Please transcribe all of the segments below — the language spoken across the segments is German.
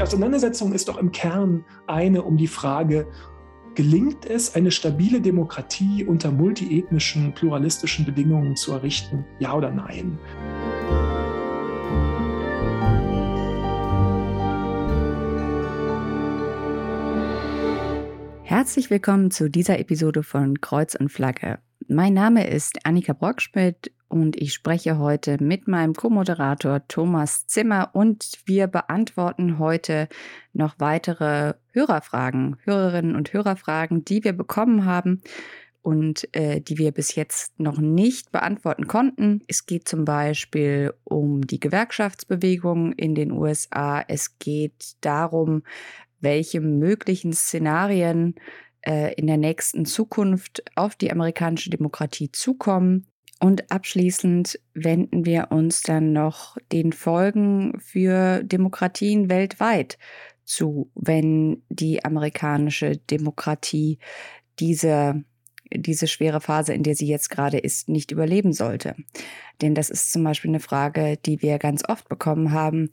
Die Auseinandersetzung ist doch im Kern eine um die Frage, gelingt es, eine stabile Demokratie unter multiethnischen, pluralistischen Bedingungen zu errichten? Ja oder nein? Herzlich willkommen zu dieser Episode von Kreuz und Flagge. Mein Name ist Annika Brockschmidt und ich spreche heute mit meinem Co-Moderator Thomas Zimmer und wir beantworten heute noch weitere Hörerfragen, Hörerinnen und Hörerfragen, die wir bekommen haben und äh, die wir bis jetzt noch nicht beantworten konnten. Es geht zum Beispiel um die Gewerkschaftsbewegung in den USA. Es geht darum, welche möglichen Szenarien äh, in der nächsten Zukunft auf die amerikanische Demokratie zukommen. Und abschließend wenden wir uns dann noch den Folgen für Demokratien weltweit zu, wenn die amerikanische Demokratie diese diese schwere Phase, in der sie jetzt gerade ist, nicht überleben sollte. Denn das ist zum Beispiel eine Frage, die wir ganz oft bekommen haben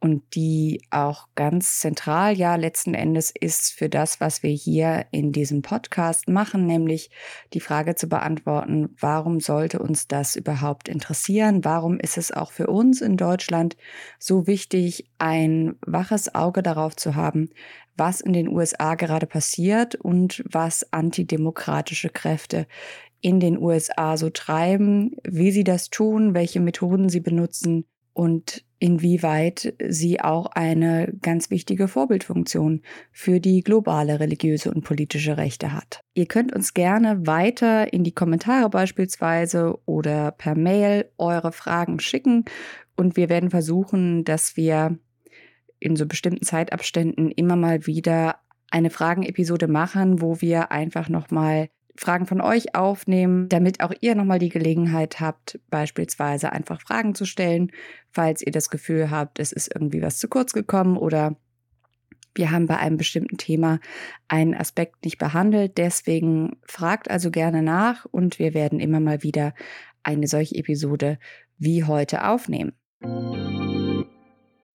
und die auch ganz zentral ja letzten Endes ist für das, was wir hier in diesem Podcast machen, nämlich die Frage zu beantworten, warum sollte uns das überhaupt interessieren? Warum ist es auch für uns in Deutschland so wichtig, ein waches Auge darauf zu haben, was in den USA gerade passiert und was antidemokratische Kräfte in den USA so treiben, wie sie das tun, welche Methoden sie benutzen und inwieweit sie auch eine ganz wichtige Vorbildfunktion für die globale religiöse und politische Rechte hat. Ihr könnt uns gerne weiter in die Kommentare beispielsweise oder per Mail eure Fragen schicken und wir werden versuchen, dass wir in so bestimmten Zeitabständen immer mal wieder eine Fragenepisode machen, wo wir einfach nochmal Fragen von euch aufnehmen, damit auch ihr nochmal die Gelegenheit habt, beispielsweise einfach Fragen zu stellen, falls ihr das Gefühl habt, es ist irgendwie was zu kurz gekommen oder wir haben bei einem bestimmten Thema einen Aspekt nicht behandelt. Deswegen fragt also gerne nach und wir werden immer mal wieder eine solche Episode wie heute aufnehmen.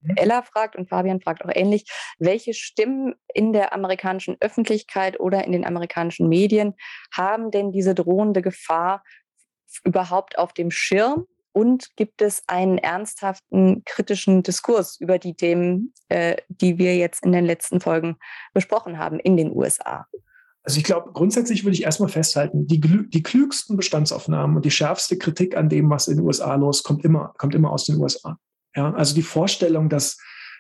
Mhm. Ella fragt und Fabian fragt auch ähnlich, welche Stimmen in der amerikanischen Öffentlichkeit oder in den amerikanischen Medien haben denn diese drohende Gefahr überhaupt auf dem Schirm? Und gibt es einen ernsthaften kritischen Diskurs über die Themen, äh, die wir jetzt in den letzten Folgen besprochen haben in den USA? Also ich glaube, grundsätzlich würde ich erstmal festhalten, die, die klügsten Bestandsaufnahmen und die schärfste Kritik an dem, was in den USA los, kommt immer, kommt immer aus den USA. Ja, also die Vorstellung, dass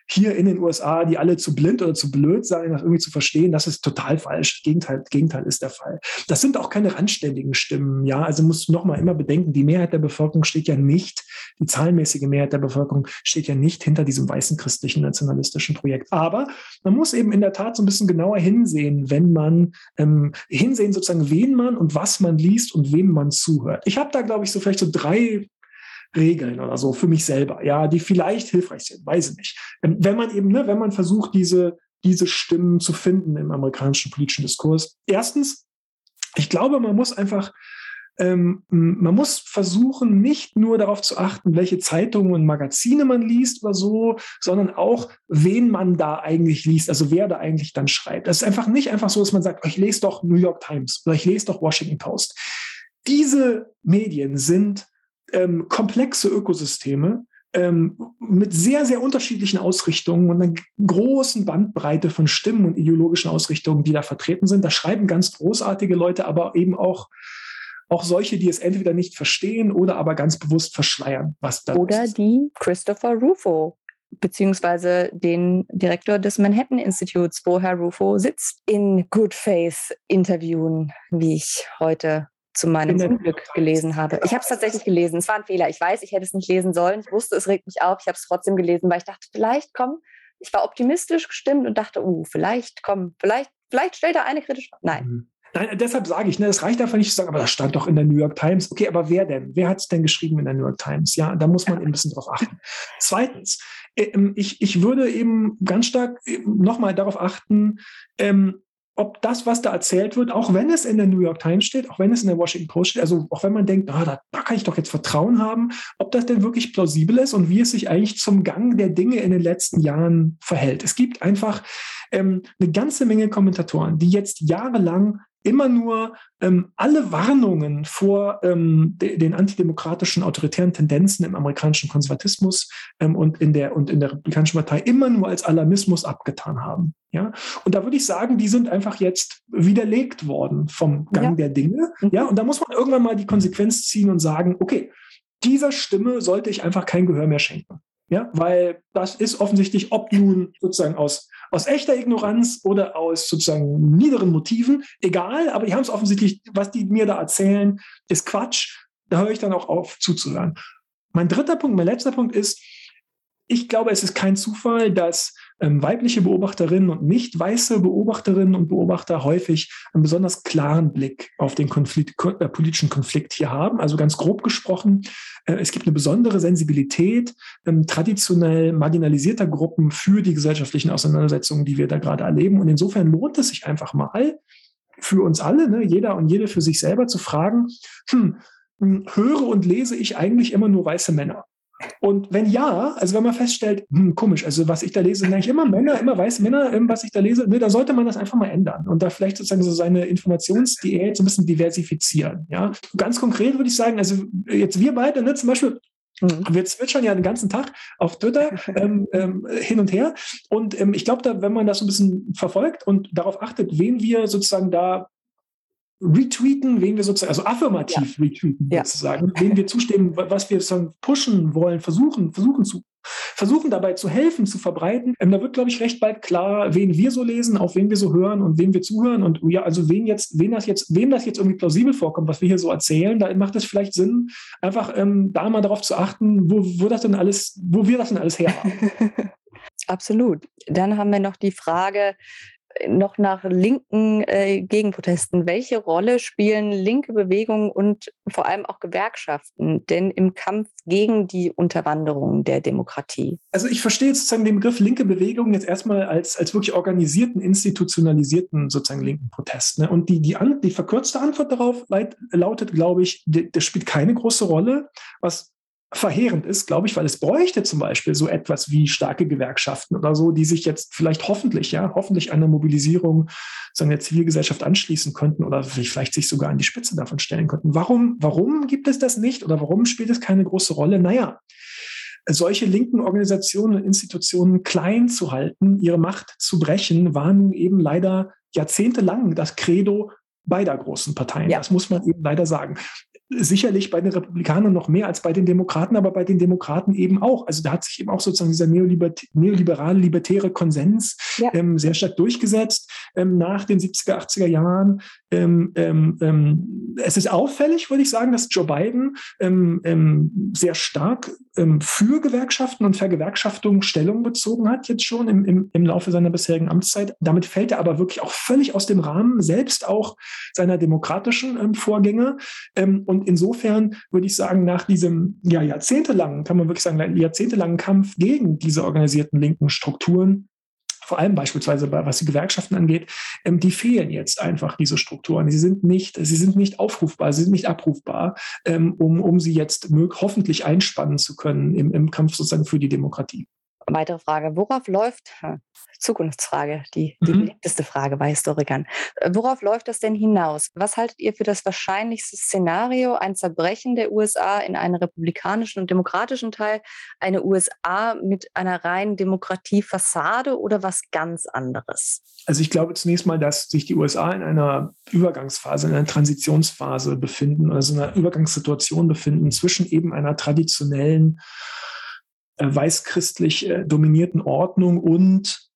hier in den USA, die alle zu blind oder zu blöd seien, das irgendwie zu verstehen, das ist total falsch. Gegenteil, Gegenteil ist der Fall. Das sind auch keine randständigen Stimmen. Ja, also muss nochmal immer bedenken, die Mehrheit der Bevölkerung steht ja nicht, die zahlenmäßige Mehrheit der Bevölkerung steht ja nicht hinter diesem weißen christlichen nationalistischen Projekt. Aber man muss eben in der Tat so ein bisschen genauer hinsehen, wenn man ähm, hinsehen sozusagen, wen man und was man liest und wem man zuhört. Ich habe da, glaube ich, so vielleicht so drei Regeln oder so für mich selber, ja, die vielleicht hilfreich sind, weiß ich nicht. Ähm, wenn man eben, ne, wenn man versucht, diese, diese Stimmen zu finden im amerikanischen politischen Diskurs. Erstens, ich glaube, man muss einfach, ähm, man muss versuchen, nicht nur darauf zu achten, welche Zeitungen und Magazine man liest oder so, sondern auch, wen man da eigentlich liest, also wer da eigentlich dann schreibt. Das ist einfach nicht einfach so, dass man sagt, oh, ich lese doch New York Times oder ich lese doch Washington Post. Diese Medien sind ähm, komplexe Ökosysteme ähm, mit sehr, sehr unterschiedlichen Ausrichtungen und einer großen Bandbreite von Stimmen und ideologischen Ausrichtungen, die da vertreten sind. Da schreiben ganz großartige Leute, aber eben auch auch solche, die es entweder nicht verstehen oder aber ganz bewusst verschleiern, was da Oder ist. die Christopher Rufo, beziehungsweise den Direktor des Manhattan Institutes, wo Herr Rufo sitzt, in Good Faith interviewen, wie ich heute zu meinem Unglück gelesen habe. Ich habe es tatsächlich gelesen. Es war ein Fehler. Ich weiß, ich hätte es nicht lesen sollen. Ich wusste, es regt mich auf. Ich habe es trotzdem gelesen, weil ich dachte, vielleicht komm. Ich war optimistisch gestimmt und dachte, uh, vielleicht komm, vielleicht, vielleicht stellt er eine kritische. Nein. Mhm. Nein, deshalb sage ich, ne, es reicht einfach nicht zu sagen, aber das stand doch in der New York Times. Okay, aber wer denn? Wer hat es denn geschrieben in der New York Times? Ja, da muss man ein bisschen drauf achten. Zweitens, ähm, ich, ich würde eben ganz stark nochmal darauf achten, ähm, ob das, was da erzählt wird, auch wenn es in der New York Times steht, auch wenn es in der Washington Post steht, also auch wenn man denkt, ah, da, da kann ich doch jetzt Vertrauen haben, ob das denn wirklich plausibel ist und wie es sich eigentlich zum Gang der Dinge in den letzten Jahren verhält. Es gibt einfach ähm, eine ganze Menge Kommentatoren, die jetzt jahrelang immer nur ähm, alle Warnungen vor ähm, de, den antidemokratischen autoritären Tendenzen im amerikanischen Konservatismus ähm, und, in der, und in der Republikanischen Partei immer nur als Alarmismus abgetan haben. Ja? Und da würde ich sagen, die sind einfach jetzt widerlegt worden vom Gang ja. der Dinge. Mhm. Ja? Und da muss man irgendwann mal die Konsequenz ziehen und sagen, okay, dieser Stimme sollte ich einfach kein Gehör mehr schenken. Ja, weil das ist offensichtlich, ob nun sozusagen aus aus echter Ignoranz oder aus sozusagen niederen Motiven, egal, aber die haben es offensichtlich, was die mir da erzählen, ist Quatsch. Da höre ich dann auch auf zuzuhören. Mein dritter Punkt, mein letzter Punkt ist, ich glaube, es ist kein Zufall, dass weibliche Beobachterinnen und nicht weiße Beobachterinnen und Beobachter häufig einen besonders klaren Blick auf den Konflikt, äh, politischen Konflikt hier haben. Also ganz grob gesprochen, äh, es gibt eine besondere Sensibilität ähm, traditionell marginalisierter Gruppen für die gesellschaftlichen Auseinandersetzungen, die wir da gerade erleben. Und insofern lohnt es sich einfach mal für uns alle, ne, jeder und jede für sich selber zu fragen, hm, hm höre und lese ich eigentlich immer nur weiße Männer? Und wenn ja, also wenn man feststellt, hm, komisch, also was ich da lese, sind eigentlich immer Männer, immer weiße Männer, ähm, was ich da lese, ne, da sollte man das einfach mal ändern und da vielleicht sozusagen so seine Informationsdiät so ein bisschen diversifizieren. Ja, ganz konkret würde ich sagen, also jetzt wir beide, ne, zum Beispiel, Mhm. Wir zwitschern ja den ganzen Tag auf Twitter ähm, ähm, hin und her. Und ähm, ich glaube, da, wenn man das so ein bisschen verfolgt und darauf achtet, wen wir sozusagen da retweeten, wen wir sozusagen, also affirmativ ja. retweeten ja. sozusagen, wen wir zustimmen, was wir sozusagen pushen wollen, versuchen, versuchen zu, versuchen dabei zu helfen, zu verbreiten. Ähm, da wird, glaube ich, recht bald klar, wen wir so lesen, auf wen wir so hören und wem wir zuhören und ja, also wen jetzt, wen das jetzt, wem das jetzt irgendwie plausibel vorkommt, was wir hier so erzählen, da macht es vielleicht Sinn, einfach ähm, da mal darauf zu achten, wo, wo das denn alles, wo wir das denn alles her haben. Absolut. Dann haben wir noch die Frage, noch nach linken äh, Gegenprotesten. Welche Rolle spielen linke Bewegungen und vor allem auch Gewerkschaften denn im Kampf gegen die Unterwanderung der Demokratie? Also ich verstehe sozusagen den Begriff linke Bewegung jetzt erstmal als, als wirklich organisierten, institutionalisierten sozusagen linken Protest. Ne? Und die, die, an, die verkürzte Antwort darauf lautet, glaube ich, das spielt keine große Rolle. Was verheerend ist, glaube ich, weil es bräuchte zum Beispiel so etwas wie starke Gewerkschaften oder so, die sich jetzt vielleicht hoffentlich, ja, hoffentlich einer Mobilisierung sagen der Zivilgesellschaft anschließen könnten oder vielleicht sich sogar an die Spitze davon stellen könnten. Warum, warum gibt es das nicht oder warum spielt es keine große Rolle? Naja, solche linken Organisationen und Institutionen klein zu halten, ihre Macht zu brechen, war nun eben leider jahrzehntelang das Credo beider großen Parteien. Ja. Das muss man eben leider sagen sicherlich bei den Republikanern noch mehr als bei den Demokraten, aber bei den Demokraten eben auch. Also da hat sich eben auch sozusagen dieser neoliberale, libertäre Konsens ja. ähm, sehr stark durchgesetzt ähm, nach den 70er, 80er Jahren. Ähm, ähm, ähm, es ist auffällig, würde ich sagen, dass Joe Biden ähm, sehr stark für Gewerkschaften und Vergewerkschaftung Stellung bezogen hat, jetzt schon im, im, im Laufe seiner bisherigen Amtszeit. Damit fällt er aber wirklich auch völlig aus dem Rahmen, selbst auch seiner demokratischen Vorgänger. und und insofern würde ich sagen, nach diesem ja, jahrzehntelangen, kann man wirklich sagen, jahrzehntelangen Kampf gegen diese organisierten linken Strukturen, vor allem beispielsweise was die Gewerkschaften angeht, ähm, die fehlen jetzt einfach diese Strukturen. Sie sind nicht, sie sind nicht aufrufbar, sie sind nicht abrufbar, ähm, um, um sie jetzt hoffentlich einspannen zu können im, im Kampf sozusagen für die Demokratie. Weitere Frage, worauf läuft, Zukunftsfrage, die, die mhm. beliebteste Frage bei Historikern. Äh, worauf läuft das denn hinaus? Was haltet ihr für das wahrscheinlichste Szenario, ein Zerbrechen der USA in einen republikanischen und demokratischen Teil, eine USA mit einer reinen Demokratiefassade oder was ganz anderes? Also ich glaube zunächst mal, dass sich die USA in einer Übergangsphase, in einer Transitionsphase befinden, also einer Übergangssituation befinden zwischen eben einer traditionellen weißchristlich äh, dominierten Ordnung und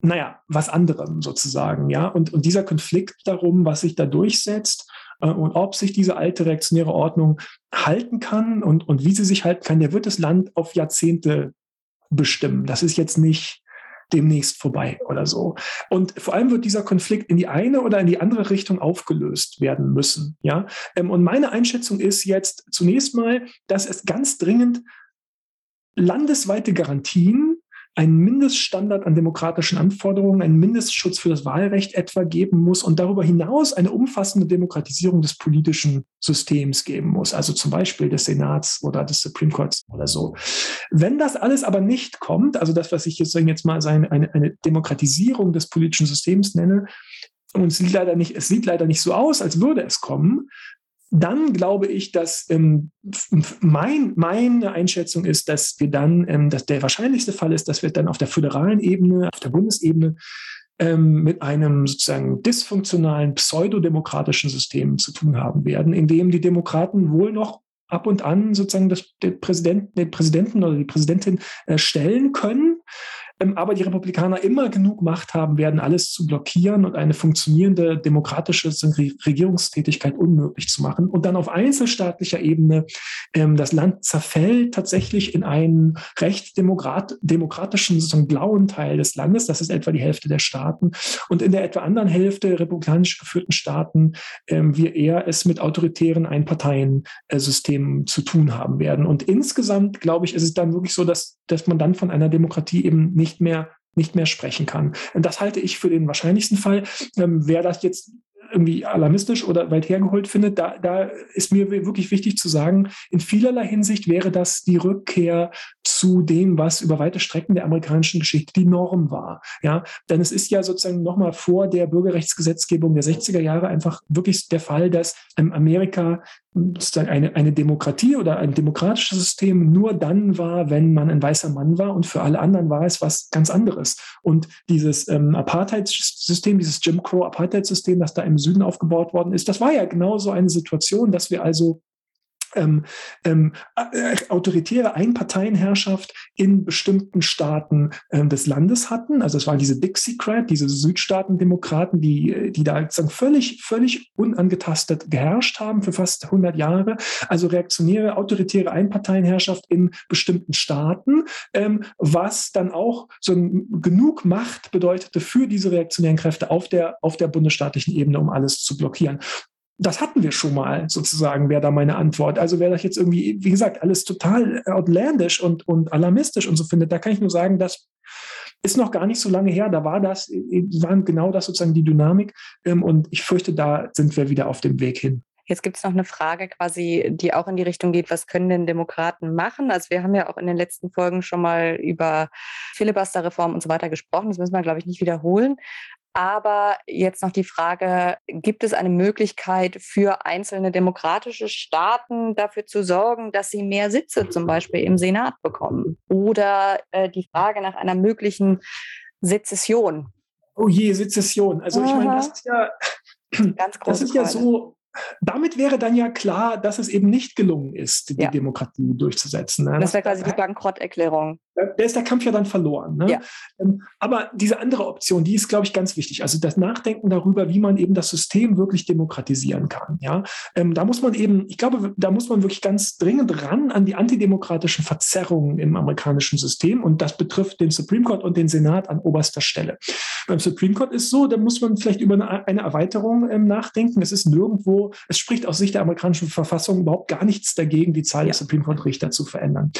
naja, was anderem sozusagen, ja. Und, und dieser Konflikt darum, was sich da durchsetzt äh, und ob sich diese alte reaktionäre Ordnung halten kann und, und wie sie sich halten kann, der wird das Land auf Jahrzehnte bestimmen. Das ist jetzt nicht demnächst vorbei oder so. Und vor allem wird dieser Konflikt in die eine oder in die andere Richtung aufgelöst werden müssen. Ja? Ähm, und meine Einschätzung ist jetzt zunächst mal, dass es ganz dringend landesweite Garantien einen Mindeststandard an demokratischen Anforderungen, einen Mindestschutz für das Wahlrecht etwa geben muss und darüber hinaus eine umfassende Demokratisierung des politischen Systems geben muss, also zum Beispiel des Senats oder des Supreme Courts oder so. Wenn das alles aber nicht kommt, also das, was ich jetzt, jetzt mal eine, eine Demokratisierung des politischen Systems nenne, und es sieht leider nicht, es sieht leider nicht so aus, als würde es kommen, dann glaube ich, dass ähm, mein, meine Einschätzung ist, dass wir dann, ähm, dass der wahrscheinlichste Fall ist, dass wir dann auf der föderalen Ebene, auf der Bundesebene ähm, mit einem sozusagen dysfunktionalen, pseudodemokratischen System zu tun haben werden, in dem die Demokraten wohl noch ab und an sozusagen das, den, Präsidenten, den Präsidenten oder die Präsidentin äh, stellen können, aber die Republikaner immer genug Macht haben werden, alles zu blockieren und eine funktionierende demokratische Regierungstätigkeit unmöglich zu machen. Und dann auf einzelstaatlicher Ebene ähm, das Land zerfällt tatsächlich in einen recht demokrat demokratischen, sozusagen blauen Teil des Landes. Das ist etwa die Hälfte der Staaten. Und in der etwa anderen Hälfte republikanisch geführten Staaten ähm, wir eher es mit autoritären Einparteiensystemen zu tun haben werden. Und insgesamt, glaube ich, ist es dann wirklich so, dass, dass man dann von einer Demokratie eben nicht nicht mehr nicht mehr sprechen kann. Und das halte ich für den wahrscheinlichsten Fall. Ähm, wer das jetzt irgendwie alarmistisch oder weit hergeholt findet, da, da ist mir wirklich wichtig zu sagen, in vielerlei Hinsicht wäre das die Rückkehr zu dem, was über weite Strecken der amerikanischen Geschichte die Norm war. Ja, denn es ist ja sozusagen nochmal vor der Bürgerrechtsgesetzgebung der 60er Jahre einfach wirklich der Fall, dass Amerika sozusagen eine, eine Demokratie oder ein demokratisches System nur dann war, wenn man ein weißer Mann war und für alle anderen war es was ganz anderes. Und dieses ähm, Apartheid-System, dieses Jim Crow-Apartheid-System, das da im Süden aufgebaut worden ist, das war ja genau so eine Situation, dass wir also ähm, ähm, äh, autoritäre Einparteienherrschaft in bestimmten Staaten ähm, des Landes hatten. Also es waren diese Dixiecrat, diese Südstaatendemokraten, die, die da sozusagen völlig, völlig unangetastet geherrscht haben für fast 100 Jahre. Also reaktionäre, autoritäre Einparteienherrschaft in bestimmten Staaten, ähm, was dann auch so genug Macht bedeutete für diese reaktionären Kräfte auf der, auf der bundesstaatlichen Ebene, um alles zu blockieren das hatten wir schon mal, sozusagen, wäre da meine Antwort. Also wer das jetzt irgendwie, wie gesagt, alles total outlandish und, und alarmistisch und so findet, da kann ich nur sagen, das ist noch gar nicht so lange her. Da war das, waren genau das sozusagen die Dynamik. Ähm, und ich fürchte, da sind wir wieder auf dem Weg hin. Jetzt gibt es noch eine Frage quasi, die auch in die Richtung geht, was können denn Demokraten machen? Also wir haben ja auch in den letzten Folgen schon mal über Filibusterreform und so weiter gesprochen. Das müssen wir, glaube ich, nicht wiederholen. Aber jetzt noch die Frage, gibt es eine Möglichkeit für einzelne demokratische Staaten dafür zu sorgen, dass sie mehr Sitze zum Beispiel im Senat bekommen? Oder äh, die Frage nach einer möglichen Sezession? Oh je, Sezession. Also ich meine, das ist ja, Ganz das ist ja so, damit wäre dann ja klar, dass es eben nicht gelungen ist, die ja. Demokratie durchzusetzen. Ne? Das wäre quasi die Bankrotterklärung. Da ist der Kampf ja dann verloren. Ne? Ja. Ähm, aber diese andere Option, die ist, glaube ich, ganz wichtig. Also das Nachdenken darüber, wie man eben das System wirklich demokratisieren kann. Ja, ähm, da muss man eben, ich glaube, da muss man wirklich ganz dringend ran an die antidemokratischen Verzerrungen im amerikanischen System. Und das betrifft den Supreme Court und den Senat an oberster Stelle. Beim Supreme Court ist so, da muss man vielleicht über eine, Erweiterung ähm, nachdenken. Es ist nirgendwo es spricht aus Sicht der amerikanischen Verfassung überhaupt gar nichts dagegen, die Zahl ja. der Supreme Court Richter zu verändern.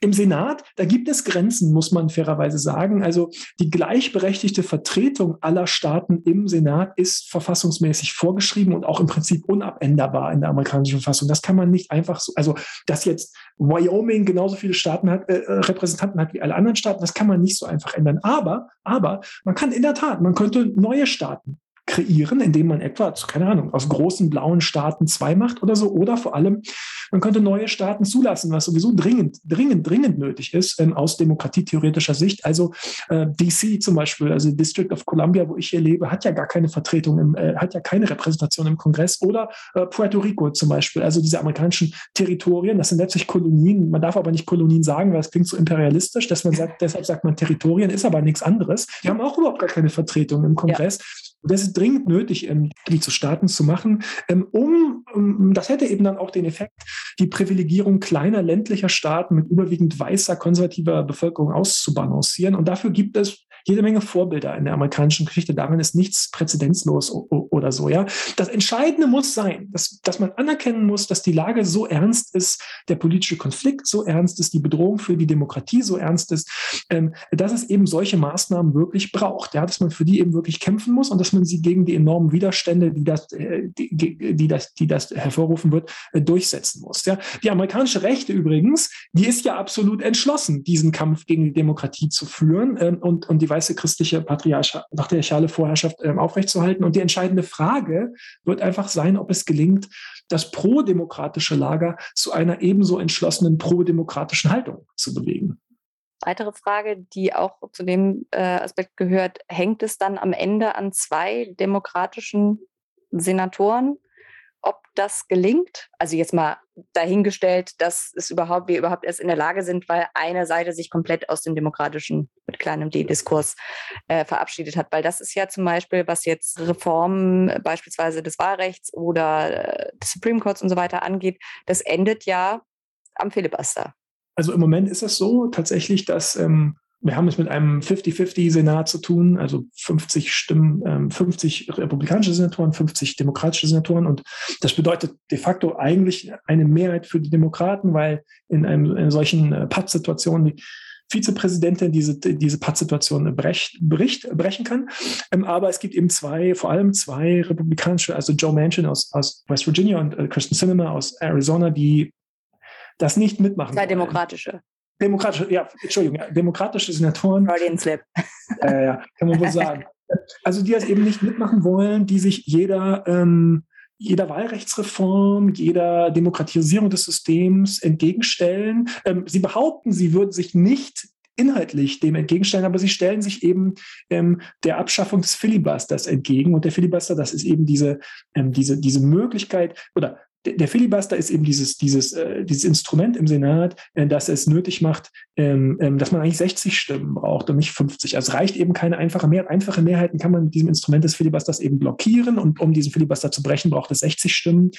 Im Senat, da gibt es Grenzen, muss man fairerweise sagen. Also die gleichberechtigte Vertretung aller Staaten im Senat ist verfassungsmäßig vorgeschrieben und auch im Prinzip unabänderbar in der amerikanischen Verfassung. Das kann man nicht einfach so, also dass jetzt Wyoming genauso viele Staaten hat, äh, Repräsentanten hat wie alle anderen Staaten, das kann man nicht so einfach ändern. Aber, aber man kann in der Tat, man könnte neue Staaten kreieren, indem man etwa, keine Ahnung, aus großen blauen Staaten zwei macht oder so. Oder vor allem, man könnte neue Staaten zulassen, was sowieso dringend, dringend, dringend nötig ist ähm, aus demokratietheoretischer Sicht. Also äh, DC zum Beispiel, also District of Columbia, wo ich hier lebe, hat ja gar keine Vertretung, im, äh, hat ja keine Repräsentation im Kongress. Oder äh, Puerto Rico zum Beispiel, also diese amerikanischen Territorien, das sind letztlich Kolonien. Man darf aber nicht Kolonien sagen, weil das klingt so imperialistisch, dass man sagt, deshalb sagt man Territorien, ist aber nichts anderes. Die haben auch überhaupt gar keine Vertretung im Kongress. Ja. Und das ist dringend nötig, ähm, die zu Staaten zu machen, ähm, um, um, das hätte eben dann auch den Effekt, die Privilegierung kleiner ländlicher Staaten mit überwiegend weißer konservativer Bevölkerung auszubalancieren. Und dafür gibt es jede Menge Vorbilder in der amerikanischen Geschichte. Darin ist nichts präzedenzlos oder so. Ja, das Entscheidende muss sein, dass, dass man anerkennen muss, dass die Lage so ernst ist, der politische Konflikt so ernst ist, die Bedrohung für die Demokratie so ernst ist, ähm, dass es eben solche Maßnahmen wirklich braucht. Ja, dass man für die eben wirklich kämpfen muss und dass man sie gegen die enormen Widerstände, die das, äh, die, die das, die das hervorrufen wird, äh, durchsetzen muss. Ja, die amerikanische Rechte übrigens, die ist ja absolut entschlossen, diesen Kampf gegen die Demokratie zu führen ähm, und, und die weiße christliche patriarchale Vorherrschaft ähm, aufrechtzuerhalten. Und die entscheidende Frage wird einfach sein, ob es gelingt, das pro-demokratische Lager zu einer ebenso entschlossenen pro-demokratischen Haltung zu bewegen. Weitere Frage, die auch zu dem äh, Aspekt gehört, hängt es dann am Ende an zwei demokratischen Senatoren, das gelingt? Also jetzt mal dahingestellt, dass es überhaupt, wir überhaupt erst in der Lage sind, weil eine Seite sich komplett aus dem demokratischen, mit kleinem D-Diskurs äh, verabschiedet hat. Weil das ist ja zum Beispiel, was jetzt Reformen beispielsweise des Wahlrechts oder äh, des Supreme Courts und so weiter angeht, das endet ja am Filibuster. Also im Moment ist es so tatsächlich, dass ähm, wir haben es mit einem 50-50-Senat zu tun, also 50 Stimmen, 50 ähm, republikanische Senatoren, 50 demokratische Senatoren. Und das bedeutet de facto eigentlich eine Mehrheit für die Demokraten, weil in, einem, in solchen äh, Pattsituationen die Vizepräsidentin diese, diese Pattsituation brech, bericht, brechen kann. Ähm, aber es gibt eben zwei, vor allem zwei republikanische, also Joe Manchin aus, aus West Virginia und äh, Kristen Sinema aus Arizona, die das nicht mitmachen. Zwei demokratische demokratische, ja, Entschuldigung, demokratische Senatoren. Freudian Slip. Äh, ja, kann man wohl sagen. Also die das eben nicht mitmachen wollen, die sich jeder, ähm, jeder Wahlrechtsreform, jeder Demokratisierung des Systems entgegenstellen. Ähm, sie behaupten, sie würden sich nicht inhaltlich dem entgegenstellen, aber sie stellen sich eben ähm, der Abschaffung des Filibusters entgegen. Und der Filibuster, das ist eben diese, ähm, diese, diese Möglichkeit oder der Filibuster ist eben dieses, dieses, äh, dieses Instrument im Senat, äh, das es nötig macht, ähm, ähm, dass man eigentlich 60 Stimmen braucht und nicht 50. Also es reicht eben keine einfache Mehrheit. Einfache Mehrheiten kann man mit diesem Instrument des Filibusters eben blockieren und um diesen Filibuster zu brechen, braucht es 60 Stimmen.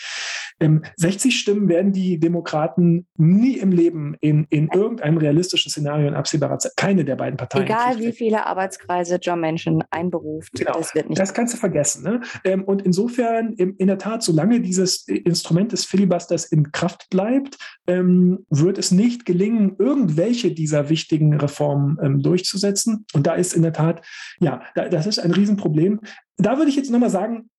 Ähm, 60 Stimmen werden die Demokraten nie im Leben in, in irgendeinem realistischen Szenario in absehbarer Zeit, keine der beiden Parteien. Egal wie viele Arbeitskreise John Manchin einberuft, genau. das wird nicht. Das kannst du vergessen. Ne? Ähm, und insofern, in, in der Tat, solange dieses Instrument des Filibusters in Kraft bleibt, ähm, wird es nicht gelingen, irgendwelche dieser wichtigen Reformen ähm, durchzusetzen. Und da ist in der Tat, ja, da, das ist ein Riesenproblem. Da würde ich jetzt nochmal sagen,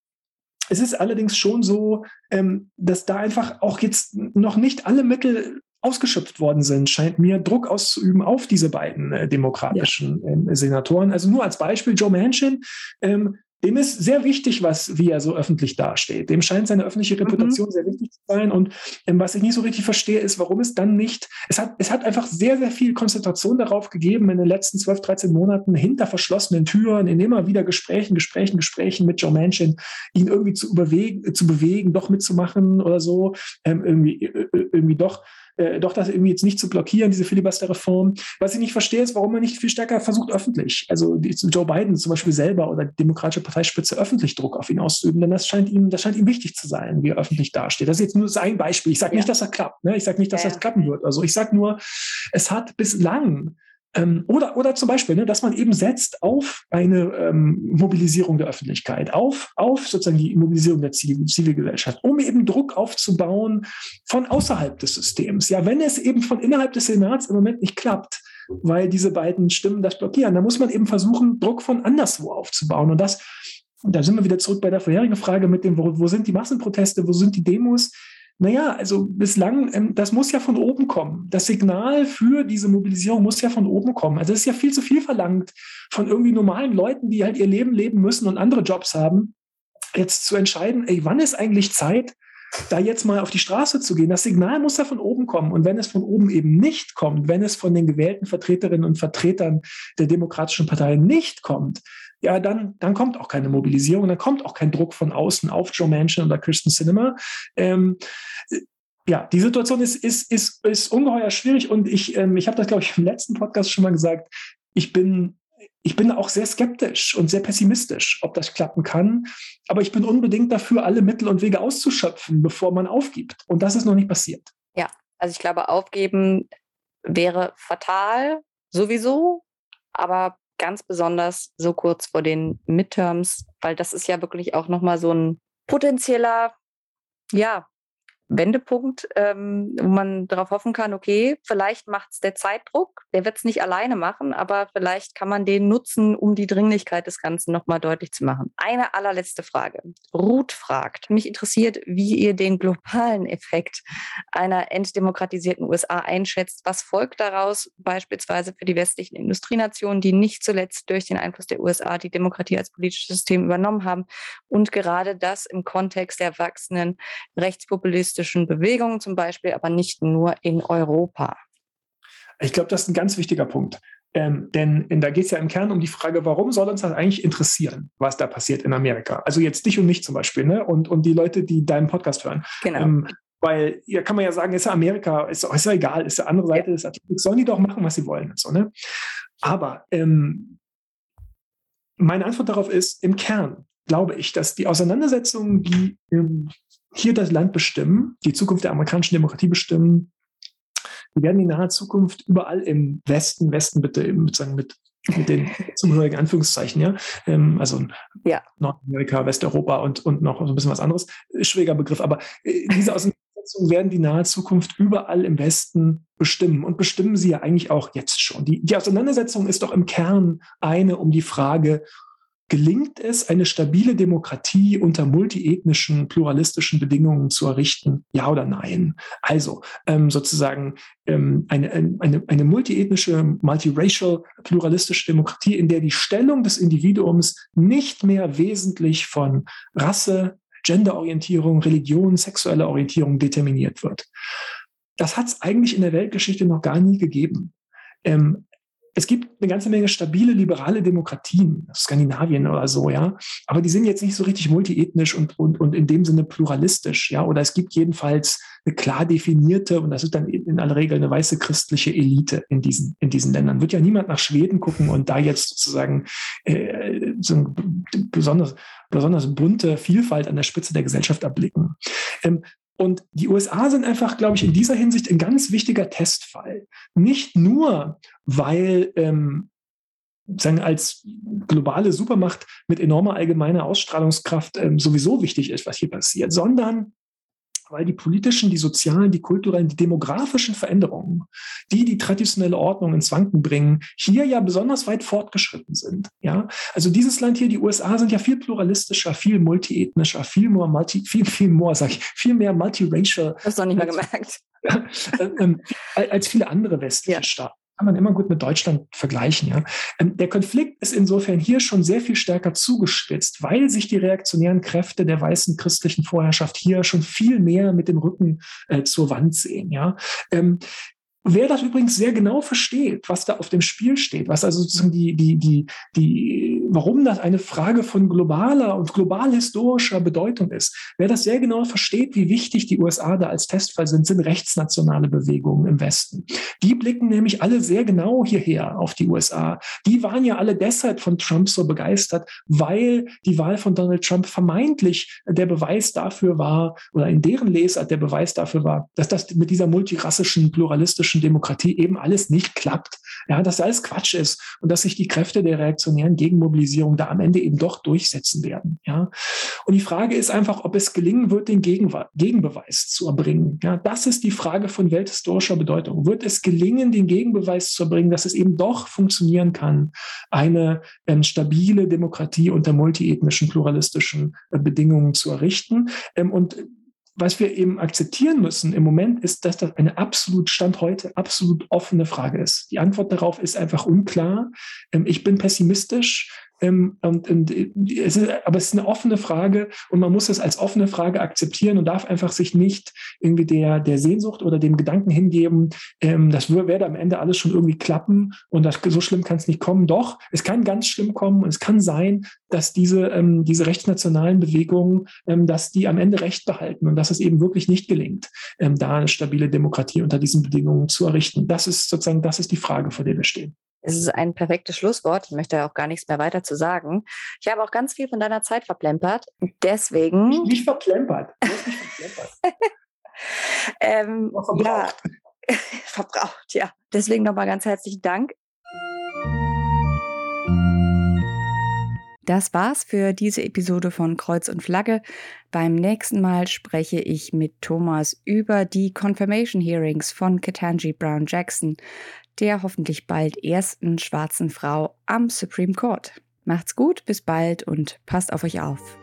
es ist allerdings schon so, ähm, dass da einfach auch jetzt noch nicht alle Mittel ausgeschöpft worden sind, scheint mir Druck auszuüben auf diese beiden äh, demokratischen ja. ähm, Senatoren. Also nur als Beispiel Joe Manchin ähm, dem ist sehr wichtig, was, wie er so öffentlich dasteht. Dem scheint seine öffentliche mhm. Reputation mhm. sehr wichtig zu sein. Und ähm, was ich nicht so richtig verstehe, ist, warum es dann nicht, es hat, es hat einfach sehr, sehr viel Konzentration darauf gegeben, in den letzten 12, 13 Monaten hinter verschlossenen Türen, in immer wieder Gesprächen, Gesprächen, Gesprächen mit Joe Manchin, ihn irgendwie zu, überwegen, zu bewegen, doch mitzumachen oder so, ähm, irgendwie, äh, äh, irgendwie doch äh, doch das irgendwie jetzt nicht zu blockieren, diese Filibuster-Reform. Was ich nicht verstehe, ist, warum man nicht viel stärker versucht, öffentlich, also Joe Biden zum Beispiel selber oder die Demokratische Parteispitze öffentlich Druck auf ihn auszuüben, denn das scheint ihm, das scheint ihm wichtig zu sein, wie er öffentlich dasteht. Das ist jetzt nur ein Beispiel. Ich sage ja. nicht, dass das klappt. Ne? Ich sage nicht, dass ja. das klappen wird. Also ich sage nur, es hat bislang ähm, oder, oder zum Beispiel, ne, dass man eben setzt auf eine ähm, Mobilisierung der Öffentlichkeit, auf, auf sozusagen die Mobilisierung der Zivil Zivilgesellschaft, um eben Druck aufzubauen von außerhalb des Systems. Ja, wenn es eben von innerhalb des Senats im Moment nicht klappt, weil diese beiden Stimmen das blockieren, dann muss man eben versuchen, Druck von anderswo aufzubauen. Und das, da sind wir wieder zurück bei der vorherigen Frage mit dem, wo, wo sind die Massenproteste, wo sind die Demos? Naja, also bislang, ähm, das muss ja von oben kommen. Das Signal für diese Mobilisierung muss ja von oben kommen. Also es ist ja viel zu viel verlangt von irgendwie normalen Leuten, die halt ihr Leben leben müssen und andere Jobs haben, jetzt zu entscheiden, ey, wann ist eigentlich Zeit, da jetzt mal auf die Straße zu gehen. Das Signal muss ja von oben kommen. Und wenn es von oben eben nicht kommt, wenn es von den gewählten Vertreterinnen und Vertretern der Demokratischen Partei nicht kommt, ja, dann, dann kommt auch keine Mobilisierung, dann kommt auch kein Druck von außen auf Joe Manchin oder Christian Cinema. Ähm, ja, die Situation ist, ist, ist, ist ungeheuer schwierig und ich, ähm, ich habe das, glaube ich, im letzten Podcast schon mal gesagt. Ich bin, ich bin auch sehr skeptisch und sehr pessimistisch, ob das klappen kann. Aber ich bin unbedingt dafür, alle Mittel und Wege auszuschöpfen, bevor man aufgibt. Und das ist noch nicht passiert. Ja, also ich glaube, aufgeben wäre fatal sowieso. Aber ganz besonders so kurz vor den Midterms, weil das ist ja wirklich auch nochmal so ein potenzieller, ja, Wendepunkt, ähm, wo man darauf hoffen kann, okay, vielleicht macht es der Zeitdruck, der wird es nicht alleine machen, aber vielleicht kann man den nutzen, um die Dringlichkeit des Ganzen nochmal deutlich zu machen. Eine allerletzte Frage. Ruth fragt, mich interessiert, wie ihr den globalen Effekt einer entdemokratisierten USA einschätzt. Was folgt daraus beispielsweise für die westlichen Industrienationen, die nicht zuletzt durch den Einfluss der USA die Demokratie als politisches System übernommen haben und gerade das im Kontext der wachsenden Rechtspopulisten faschistischen Bewegungen zum Beispiel, aber nicht nur in Europa. Ich glaube, das ist ein ganz wichtiger Punkt. Ähm, denn da geht es ja im Kern um die Frage, warum soll uns das eigentlich interessieren, was da passiert in Amerika? Also jetzt dich und mich zum Beispiel, ne? Und, und die Leute, die deinen Podcast hören. Genau. Ähm, weil ja kann man ja sagen, ist ja Amerika, ist, ist ja egal, ist ja andere Seite ja. des Atlantiks, sollen die doch machen, was sie wollen. So, ne? Aber ähm, meine Antwort darauf ist, im Kern glaube ich, dass die Auseinandersetzungen, die ähm, hier das Land bestimmen, die Zukunft der amerikanischen Demokratie bestimmen, die werden in naher Zukunft überall im Westen, Westen bitte eben sozusagen mit, mit den zugehörigen Anführungszeichen, ja, ähm, also ja. Nordamerika, Westeuropa und, und noch so ein bisschen was anderes, schwieriger Begriff, aber äh, diese Auseinandersetzungen werden die nahe Zukunft überall im Westen bestimmen und bestimmen sie ja eigentlich auch jetzt schon. Die, die Auseinandersetzung ist doch im Kern eine um die Frage, gelingt es, eine stabile Demokratie unter multiethnischen, pluralistischen Bedingungen zu errichten? Ja oder nein? Also ähm, sozusagen ähm, eine, eine, eine multiethnische, multiracial, pluralistische Demokratie, in der die Stellung des Individuums nicht mehr wesentlich von Rasse, Genderorientierung, Religion, sexueller Orientierung determiniert wird. Das hat es eigentlich in der Weltgeschichte noch gar nie gegeben. Ähm, es gibt eine ganze Menge stabile liberale Demokratien, Skandinavien oder so, ja, aber die sind jetzt nicht so richtig multiethnisch und, und, und in dem Sinne pluralistisch, ja, oder es gibt jedenfalls eine klar definierte, und das ist dann in aller Regel eine weiße christliche Elite in diesen, in diesen Ländern. Wird ja niemand nach Schweden gucken und da jetzt sozusagen äh, so eine besonders, besonders bunte Vielfalt an der Spitze der Gesellschaft erblicken. Ähm, und die USA sind einfach, glaube ich, in dieser Hinsicht ein ganz wichtiger Testfall. Nicht nur, weil ähm, sagen, als globale Supermacht mit enormer allgemeiner Ausstrahlungskraft ähm, sowieso wichtig ist, was hier passiert, sondern weil die politischen, die sozialen, die kulturellen, die demografischen Veränderungen, die die traditionelle Ordnung ins Wanken bringen, hier ja besonders weit fortgeschritten sind. Ja, also dieses Land hier, die USA, sind ja viel pluralistischer, viel multiethnischer, viel mehr multi, viel viel mehr, sag ich, viel mehr multiracial. Das hast du nicht mehr gemerkt. Äh, ähm, als viele andere westliche ja. Staaten kann man immer gut mit Deutschland vergleichen. Ja. Ähm, der Konflikt ist insofern hier schon sehr viel stärker zugespitzt, weil sich die reaktionären Kräfte der weißen christlichen Vorherrschaft hier schon viel mehr mit dem Rücken äh, zur Wand sehen. Ja. Ähm, Wer das übrigens sehr genau versteht, was da auf dem Spiel steht, was also sozusagen die, die, die, die, warum das eine Frage von globaler und global historischer Bedeutung ist, wer das sehr genau versteht, wie wichtig die USA da als Testfall sind, sind rechtsnationale Bewegungen im Westen. Die blicken nämlich alle sehr genau hierher auf die USA. Die waren ja alle deshalb von Trump so begeistert, weil die Wahl von Donald Trump vermeintlich der Beweis dafür war, oder in deren Lesart der Beweis dafür war, dass das mit dieser multirassischen, pluralistischen Demokratie eben alles nicht klappt. Ja, dass alles Quatsch ist und dass sich die Kräfte der reaktionären Gegenmobilisierung da am Ende eben doch durchsetzen werden. Ja, und die Frage ist einfach, ob es gelingen wird, den Gegenbeweis zu erbringen. Ja, das ist die Frage von welthistorischer Bedeutung. Wird es gelingen, den Gegenbeweis zu erbringen, dass es eben doch funktionieren kann, eine ähm, stabile Demokratie unter multiethnischen, pluralistischen äh, Bedingungen zu errichten? Ähm, und was wir eben akzeptieren müssen im Moment ist, dass das eine absolut Stand heute absolut offene Frage ist. Die Antwort darauf ist einfach unklar. Ähm, ich bin pessimistisch. Ähm, und, und es ist, aber es ist eine offene Frage und man muss es als offene Frage akzeptieren und darf einfach sich nicht irgendwie der, der Sehnsucht oder dem Gedanken hingeben, ähm, das werde am Ende alles schon irgendwie klappen und das, so schlimm kann es nicht kommen. Doch, es kann ganz schlimm kommen und es kann sein, dass diese, ähm, diese rechtsnationalen Bewegungen, ähm, dass die am Ende Recht behalten und dass es eben wirklich nicht gelingt, ähm, da eine stabile Demokratie unter diesen Bedingungen zu errichten. Das ist sozusagen, das ist die Frage, vor der wir stehen. Es ist ein perfektes Schlusswort. Ich möchte auch gar nichts mehr weiter zu sagen. Ich habe auch ganz viel von deiner Zeit verplempert. Deswegen. Nicht, nicht verplempert. Nicht verplempert. ähm, verbraucht. Ja, verbraucht, ja. Deswegen nochmal ganz herzlichen Dank. Das war's für diese Episode von Kreuz und Flagge. Beim nächsten Mal spreche ich mit Thomas über die Confirmation Hearings von Ketanji Brown Jackson, der hoffentlich bald ersten schwarzen Frau am Supreme Court. Macht's gut, bis bald und passt auf euch auf.